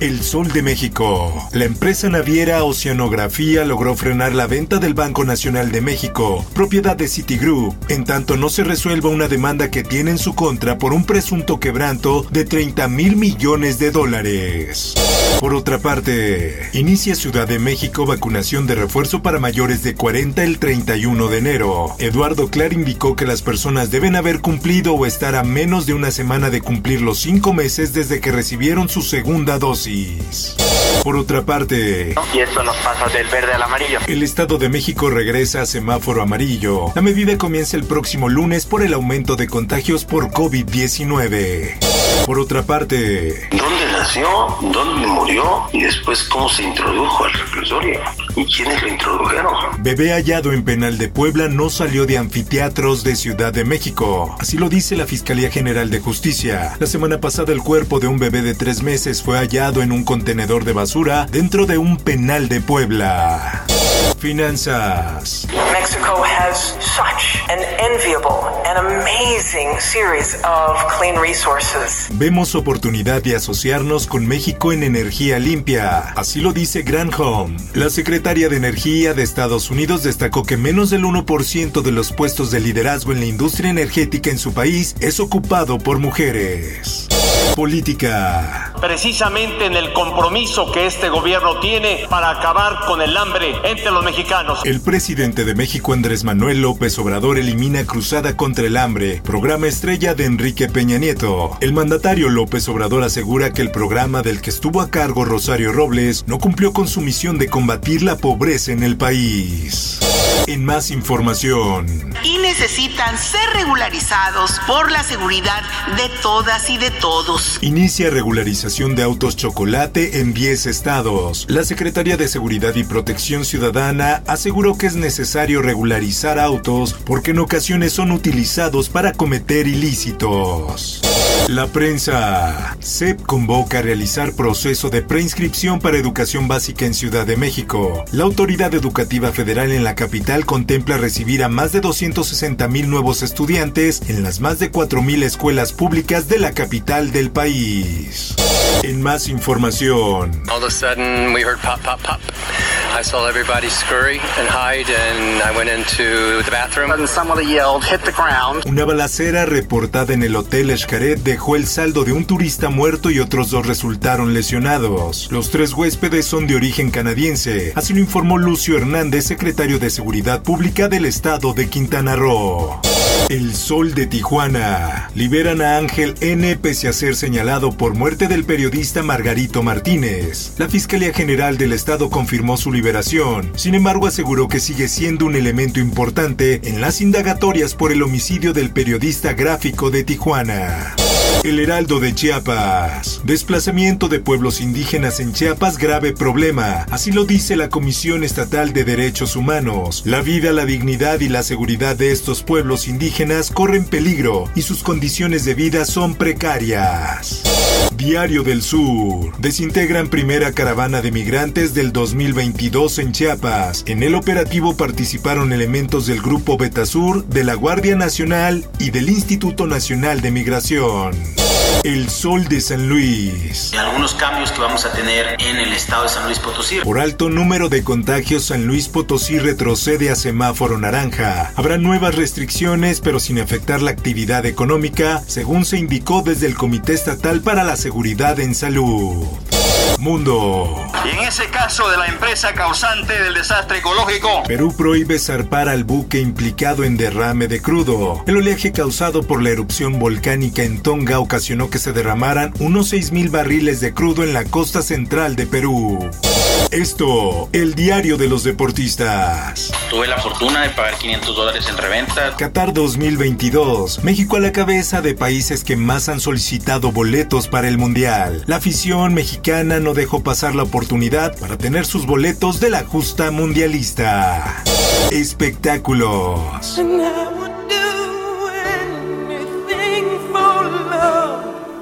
El Sol de México. La empresa naviera Oceanografía logró frenar la venta del Banco Nacional de México, propiedad de Citigroup, en tanto no se resuelva una demanda que tiene en su contra por un presunto quebranto de 30 mil millones de dólares. Por otra parte, inicia Ciudad de México vacunación de refuerzo para mayores de 40 el 31 de enero. Eduardo Clar indicó que las personas deben haber cumplido o estar a menos de una semana de cumplir los cinco meses desde que recibieron su segunda dosis. Por otra parte, y esto nos pasa del verde al amarillo. el Estado de México regresa a semáforo amarillo. La medida comienza el próximo lunes por el aumento de contagios por COVID-19. Por otra parte, ¿Dónde nació? ¿Dónde murió? Y después, ¿cómo se introdujo al reclusorio? ¿Y quiénes lo introdujeron? bebé hallado en penal de Puebla no salió de anfiteatros de Ciudad de México. Así lo dice la Fiscalía General de Justicia. La semana pasada el cuerpo de un bebé de tres meses fue hallado en un contenedor de basura dentro de un penal de Puebla. Finanzas. Mexico has such an enviable and amazing series of clean resources. Vemos oportunidad de asociarnos con México en energía limpia, así lo dice Granholm. La secretaria de Energía de Estados Unidos destacó que menos del 1% de los puestos de liderazgo en la industria energética en su país es ocupado por mujeres. Política. Precisamente en el compromiso que este gobierno tiene para acabar con el hambre entre los mexicanos. El presidente de México Andrés Manuel López Obrador elimina Cruzada contra el Hambre, programa estrella de Enrique Peña Nieto. El mandatario López Obrador asegura que el programa del que estuvo a cargo Rosario Robles no cumplió con su misión de combatir la pobreza en el país. En más información. y necesitan ser regularizados por la seguridad de todas y de todos. Inicia regularización de autos chocolate en 10 estados. La Secretaría de Seguridad y Protección Ciudadana aseguró que es necesario regularizar autos porque en ocasiones son utilizados para cometer ilícitos. La prensa. CEP convoca a realizar proceso de preinscripción para educación básica en Ciudad de México. La Autoridad Educativa Federal en la capital contempla recibir a más de 260 mil nuevos estudiantes en las más de 4 mil escuelas públicas de la capital del país. En más información. All of a sudden, we heard pop, pop, pop. I saw everybody scurry and hide, and I went into the bathroom. And somebody yelled, hit the ground. Una balacera reportada en el Hotel Xcaret dejó el saldo de un turista muerto y otros dos resultaron lesionados. Los tres huéspedes son de origen canadiense, así lo informó Lucio Hernández, secretario de Seguridad Pública del estado de Quintana Roo. El Sol de Tijuana. Liberan a Ángel N. pese a ser señalado por muerte del periodista Margarito Martínez. La Fiscalía General del Estado confirmó su liberación. Sin embargo, aseguró que sigue siendo un elemento importante en las indagatorias por el homicidio del periodista gráfico de Tijuana. El Heraldo de Chiapas. Desplazamiento de pueblos indígenas en Chiapas grave problema. Así lo dice la Comisión Estatal de Derechos Humanos. La vida, la dignidad y la seguridad de estos pueblos indígenas corren peligro y sus condiciones de vida son precarias. Diario del Sur. Desintegran primera caravana de migrantes del 2022 en Chiapas. En el operativo participaron elementos del Grupo Betasur, de la Guardia Nacional y del Instituto Nacional de Migración. El Sol de San Luis. algunos cambios que vamos a tener en el estado de San Luis Potosí. Por alto número de contagios, San Luis Potosí retrocede a semáforo naranja. Habrá nuevas restricciones, pero sin afectar la actividad económica, según se indicó desde el Comité Estatal para la Seguridad en Salud. Mundo. Y en ese caso de la empresa causante del desastre ecológico, Perú prohíbe zarpar al buque implicado en derrame de crudo. El oleaje causado por la erupción volcánica en Tonga ocasionó que se derramaran unos 6.000 barriles de crudo en la costa central de Perú. Esto, el diario de los deportistas. Tuve la fortuna de pagar 500 dólares en reventa. Qatar 2022. México a la cabeza de países que más han solicitado boletos para el Mundial. La afición mexicana no dejó pasar la oportunidad para tener sus boletos de la justa mundialista. Espectáculos.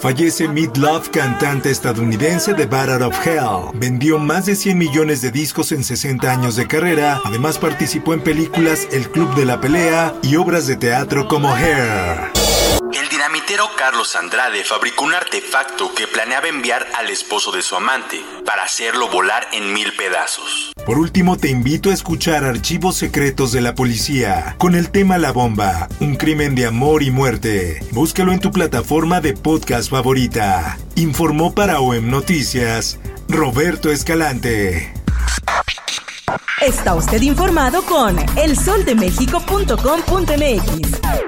Fallece Mid Love, cantante estadounidense de Battle of Hell. Vendió más de 100 millones de discos en 60 años de carrera. Además participó en películas El Club de la Pelea y obras de teatro como Hair. El dinamitero Carlos Andrade fabricó un artefacto que planeaba enviar al esposo de su amante para hacerlo volar en mil pedazos. Por último, te invito a escuchar Archivos Secretos de la Policía con el tema La Bomba, un crimen de amor y muerte. Búscalo en tu plataforma de podcast favorita. Informó para OEM Noticias Roberto Escalante. Está usted informado con elsoldemexico.com.mx.